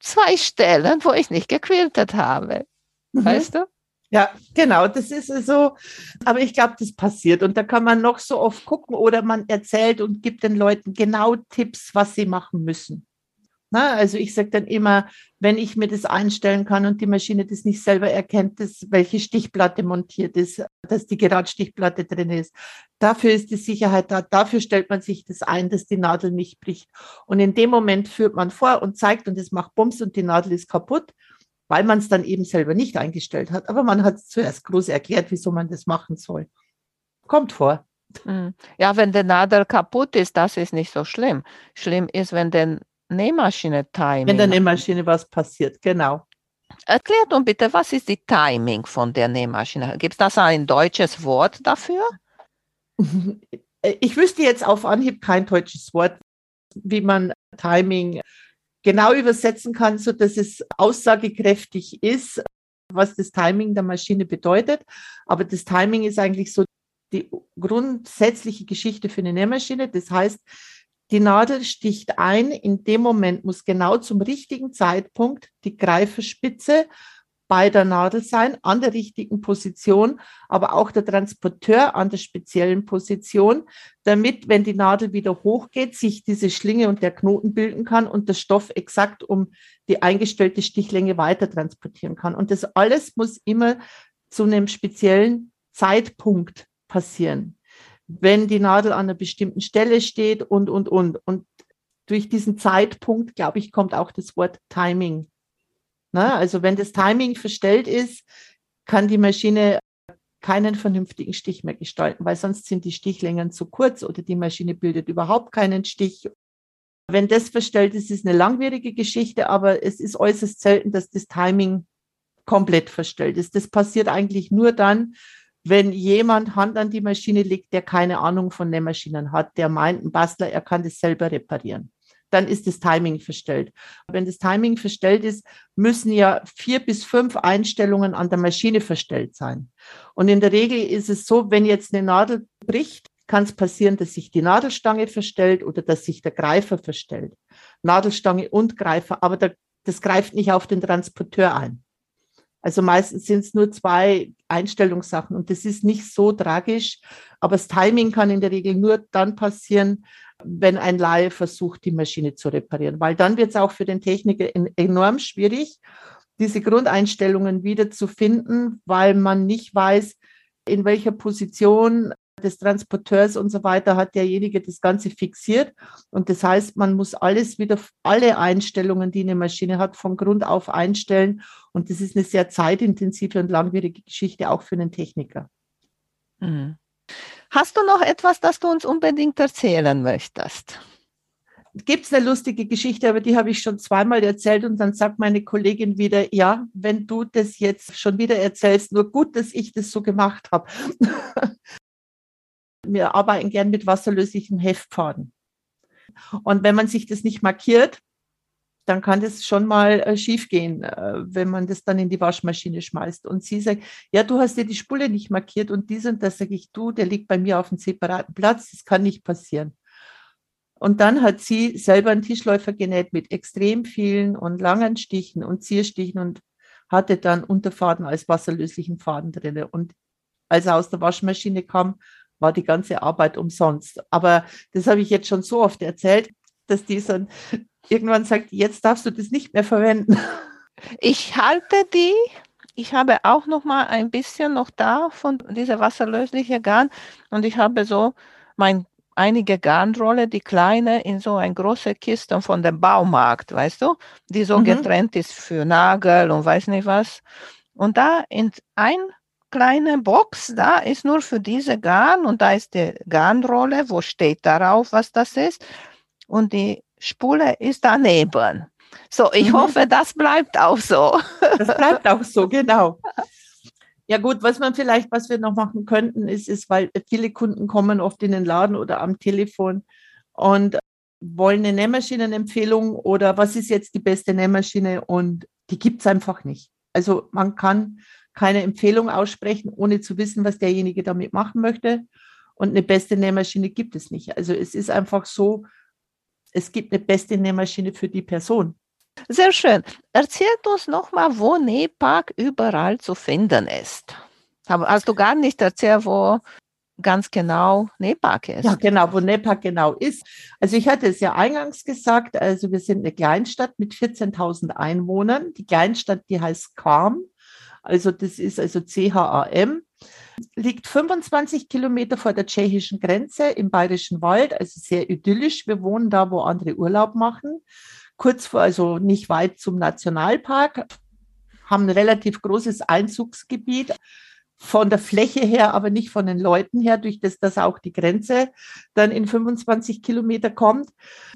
zwei Stellen, wo ich nicht gequiltet habe. Mhm. Weißt du? Ja, genau, das ist so. Aber ich glaube, das passiert. Und da kann man noch so oft gucken oder man erzählt und gibt den Leuten genau Tipps, was sie machen müssen. Na, also ich sage dann immer, wenn ich mir das einstellen kann und die Maschine das nicht selber erkennt, dass, welche Stichplatte montiert ist, dass die Geradstichplatte drin ist. Dafür ist die Sicherheit da. Dafür stellt man sich das ein, dass die Nadel nicht bricht. Und in dem Moment führt man vor und zeigt und es macht Bums und die Nadel ist kaputt, weil man es dann eben selber nicht eingestellt hat. Aber man hat zuerst groß erklärt, wieso man das machen soll. Kommt vor. Hm. Ja, wenn der Nadel kaputt ist, das ist nicht so schlimm. Schlimm ist, wenn der Nähmaschine-Timing. Wenn der Nähmaschine was passiert, genau. Erklärt uns bitte, was ist die Timing von der Nähmaschine? Gibt es das ein deutsches Wort dafür? Ich wüsste jetzt auf Anhieb kein deutsches Wort, wie man Timing genau übersetzen kann, sodass es aussagekräftig ist, was das Timing der Maschine bedeutet. Aber das Timing ist eigentlich so die grundsätzliche Geschichte für eine Nähmaschine. Das heißt, die Nadel sticht ein. In dem Moment muss genau zum richtigen Zeitpunkt die Greiferspitze bei der Nadel sein, an der richtigen Position, aber auch der Transporteur an der speziellen Position, damit, wenn die Nadel wieder hochgeht, sich diese Schlinge und der Knoten bilden kann und der Stoff exakt um die eingestellte Stichlänge weiter transportieren kann. Und das alles muss immer zu einem speziellen Zeitpunkt passieren wenn die Nadel an einer bestimmten Stelle steht und, und, und. Und durch diesen Zeitpunkt, glaube ich, kommt auch das Wort Timing. Na, also wenn das Timing verstellt ist, kann die Maschine keinen vernünftigen Stich mehr gestalten, weil sonst sind die Stichlängen zu kurz oder die Maschine bildet überhaupt keinen Stich. Wenn das verstellt ist, ist eine langwierige Geschichte, aber es ist äußerst selten, dass das Timing komplett verstellt ist. Das passiert eigentlich nur dann, wenn jemand Hand an die Maschine legt, der keine Ahnung von Nähmaschinen hat, der meint, ein Bastler, er kann das selber reparieren. Dann ist das Timing verstellt. Wenn das Timing verstellt ist, müssen ja vier bis fünf Einstellungen an der Maschine verstellt sein. Und in der Regel ist es so, wenn jetzt eine Nadel bricht, kann es passieren, dass sich die Nadelstange verstellt oder dass sich der Greifer verstellt. Nadelstange und Greifer, aber der, das greift nicht auf den Transporteur ein. Also meistens sind es nur zwei Einstellungssachen und das ist nicht so tragisch, aber das Timing kann in der Regel nur dann passieren, wenn ein Laie versucht, die Maschine zu reparieren, weil dann wird es auch für den Techniker enorm schwierig, diese Grundeinstellungen wieder zu finden, weil man nicht weiß, in welcher Position des Transporteurs und so weiter hat derjenige das Ganze fixiert. Und das heißt, man muss alles wieder, alle Einstellungen, die eine Maschine hat, von Grund auf einstellen. Und das ist eine sehr zeitintensive und langwierige Geschichte auch für einen Techniker. Mhm. Hast du noch etwas, das du uns unbedingt erzählen möchtest? Gibt es eine lustige Geschichte, aber die habe ich schon zweimal erzählt und dann sagt meine Kollegin wieder, ja, wenn du das jetzt schon wieder erzählst, nur gut, dass ich das so gemacht habe. Wir arbeiten gern mit wasserlöslichem Heftfaden. Und wenn man sich das nicht markiert, dann kann das schon mal äh, schiefgehen, äh, wenn man das dann in die Waschmaschine schmeißt. Und sie sagt, ja, du hast dir die Spule nicht markiert und dies und das sage ich, du, der liegt bei mir auf einem separaten Platz, das kann nicht passieren. Und dann hat sie selber einen Tischläufer genäht mit extrem vielen und langen Stichen und Zierstichen und hatte dann Unterfaden als wasserlöslichen Faden drin. Und als er aus der Waschmaschine kam, war die ganze Arbeit umsonst. Aber das habe ich jetzt schon so oft erzählt, dass die so irgendwann sagt, jetzt darfst du das nicht mehr verwenden. Ich halte die. Ich habe auch noch mal ein bisschen noch da von dieser wasserlösliche Garn und ich habe so mein einige Garnrolle, die kleine, in so eine große Kiste von dem Baumarkt, weißt du, die so mhm. getrennt ist für Nagel und weiß nicht was. Und da in ein kleine Box, da ist nur für diese Garn und da ist die Garnrolle, wo steht darauf, was das ist. Und die Spule ist daneben. So, ich mhm. hoffe, das bleibt auch so. Das bleibt auch so, genau. Ja gut, was man vielleicht, was wir noch machen könnten, ist, ist, weil viele Kunden kommen oft in den Laden oder am Telefon und wollen eine Nähmaschinenempfehlung oder was ist jetzt die beste Nähmaschine und die gibt es einfach nicht. Also man kann keine Empfehlung aussprechen, ohne zu wissen, was derjenige damit machen möchte. Und eine beste Nähmaschine gibt es nicht. Also es ist einfach so, es gibt eine beste Nähmaschine für die Person. Sehr schön. Erzählt uns nochmal, wo Nähpark überall zu finden ist. Hast du gar nicht erzählt, wo ganz genau Nähpark ist? Ja, genau, wo Nähpark genau ist. Also ich hatte es ja eingangs gesagt, also wir sind eine Kleinstadt mit 14.000 Einwohnern. Die Kleinstadt, die heißt Kam. Also das ist also C-H-A-M liegt 25 Kilometer vor der tschechischen Grenze im Bayerischen Wald, also sehr idyllisch. Wir wohnen da, wo andere Urlaub machen. Kurz vor, also nicht weit zum Nationalpark, haben ein relativ großes Einzugsgebiet. Von der Fläche her, aber nicht von den Leuten her, durch das, dass auch die Grenze dann in 25 Kilometer kommt.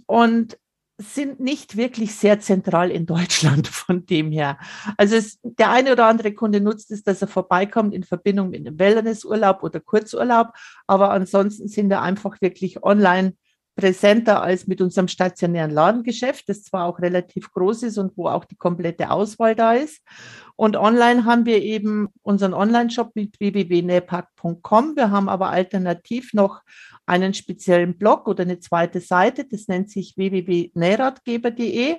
Und sind nicht wirklich sehr zentral in Deutschland von dem her. Also es, der eine oder andere Kunde nutzt es, dass er vorbeikommt in Verbindung mit einem Wellnessurlaub oder Kurzurlaub, aber ansonsten sind wir einfach wirklich online präsenter als mit unserem stationären Ladengeschäft, das zwar auch relativ groß ist und wo auch die komplette Auswahl da ist. Und online haben wir eben unseren Online-Shop mit www.nähpack.com. Wir haben aber alternativ noch einen speziellen Blog oder eine zweite Seite, das nennt sich www.nähratgeber.de.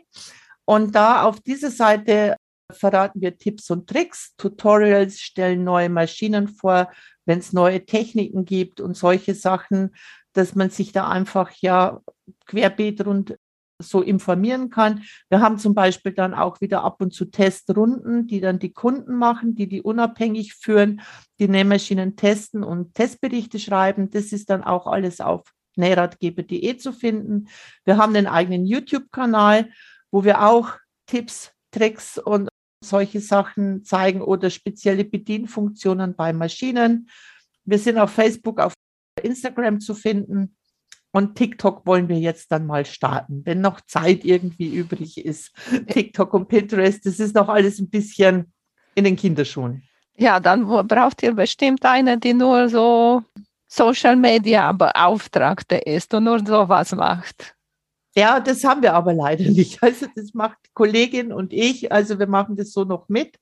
Und da auf dieser Seite verraten wir Tipps und Tricks, Tutorials, stellen neue Maschinen vor, wenn es neue Techniken gibt und solche Sachen dass man sich da einfach ja querbeet und so informieren kann. Wir haben zum Beispiel dann auch wieder ab und zu Testrunden, die dann die Kunden machen, die die unabhängig führen, die Nähmaschinen testen und Testberichte schreiben. Das ist dann auch alles auf nähratgeber.de zu finden. Wir haben einen eigenen YouTube-Kanal, wo wir auch Tipps, Tricks und solche Sachen zeigen oder spezielle Bedienfunktionen bei Maschinen. Wir sind auf Facebook, auf Instagram zu finden. Und TikTok wollen wir jetzt dann mal starten, wenn noch Zeit irgendwie übrig ist. TikTok und Pinterest, das ist noch alles ein bisschen in den Kinderschuhen. Ja, dann braucht ihr bestimmt eine, die nur so Social Media Beauftragte ist und nur sowas macht. Ja, das haben wir aber leider nicht. Also das macht Kollegin und ich. Also wir machen das so noch mit.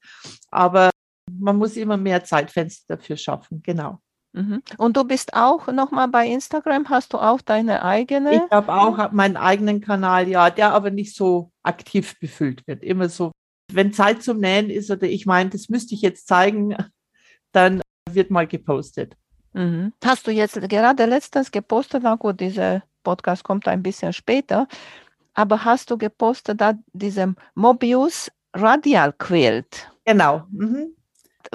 Aber man muss immer mehr Zeitfenster dafür schaffen. Genau. Mhm. Und du bist auch nochmal bei Instagram, hast du auch deine eigene? Ich habe auch meinen eigenen Kanal, ja, der aber nicht so aktiv befüllt wird. Immer so, wenn Zeit zum Nähen ist oder ich meine, das müsste ich jetzt zeigen, dann wird mal gepostet. Mhm. Hast du jetzt gerade letztens gepostet, na gut, dieser Podcast kommt ein bisschen später, aber hast du gepostet da diesem Mobius Radial Quilt? Genau. Mhm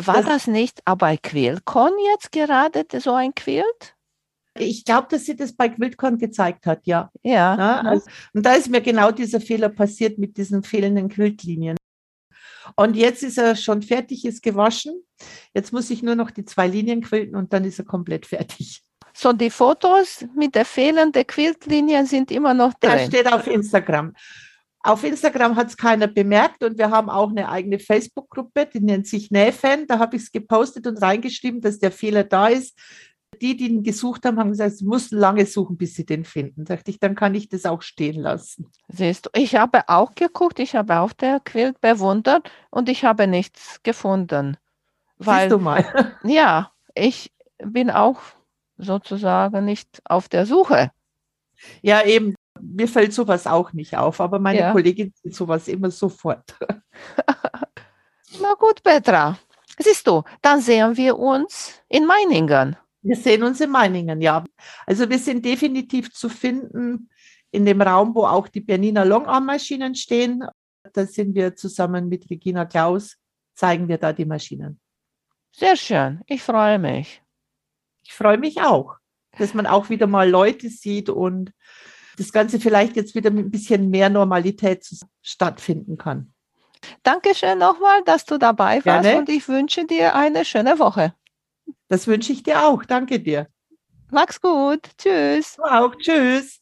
war das, nicht auch bei Quillcon jetzt gerade so ein Quilt? Ich glaube, dass sie das bei Quiltcon gezeigt hat, ja. Ja. ja also, und da ist mir genau dieser Fehler passiert mit diesen fehlenden Quiltlinien. Und jetzt ist er schon fertig, ist gewaschen. Jetzt muss ich nur noch die zwei Linien quilten und dann ist er komplett fertig. So, die Fotos mit der fehlenden Quiltlinien sind immer noch drin. Das steht auf Instagram. Auf Instagram hat es keiner bemerkt und wir haben auch eine eigene Facebook-Gruppe, die nennt sich Nähfan. Da habe ich es gepostet und reingeschrieben, dass der Fehler da ist. Die, die ihn gesucht haben, haben gesagt, sie mussten lange suchen, bis sie den finden. Da dachte ich, dann kann ich das auch stehen lassen. Siehst du, ich habe auch geguckt, ich habe auch der Quilt bewundert und ich habe nichts gefunden. Weil, Siehst du mal. ja, ich bin auch sozusagen nicht auf der Suche. Ja, eben. Mir fällt sowas auch nicht auf, aber meine Ja. Kollegin sieht sowas immer sofort. Na gut, Petra. Siehst du, dann sehen wir uns in Meiningen. Wir sehen uns in Meiningen, ja. Also wir sind definitiv zu finden in dem Raum, wo auch die Bernina Longarm-Maschinen stehen. Da sind wir zusammen mit Regina Klaus, zeigen wir da die Maschinen. Sehr schön, ich freue mich. Ich freue mich auch, dass man auch wieder mal Leute sieht und das Ganze vielleicht jetzt wieder mit ein bisschen mehr Normalität stattfinden kann. Dankeschön nochmal, dass du dabei warst Gerne. und ich wünsche dir eine schöne Woche. Das wünsche ich dir auch. Danke dir. Mach's gut. Tschüss. Du auch. Tschüss.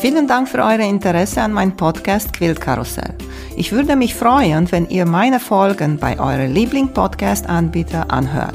Vielen Dank für euer Interesse an meinem Podcast Quiltkarussell. Ich würde mich freuen, wenn ihr meine Folgen bei eurem Liebling-Podcast-Anbieter anhört.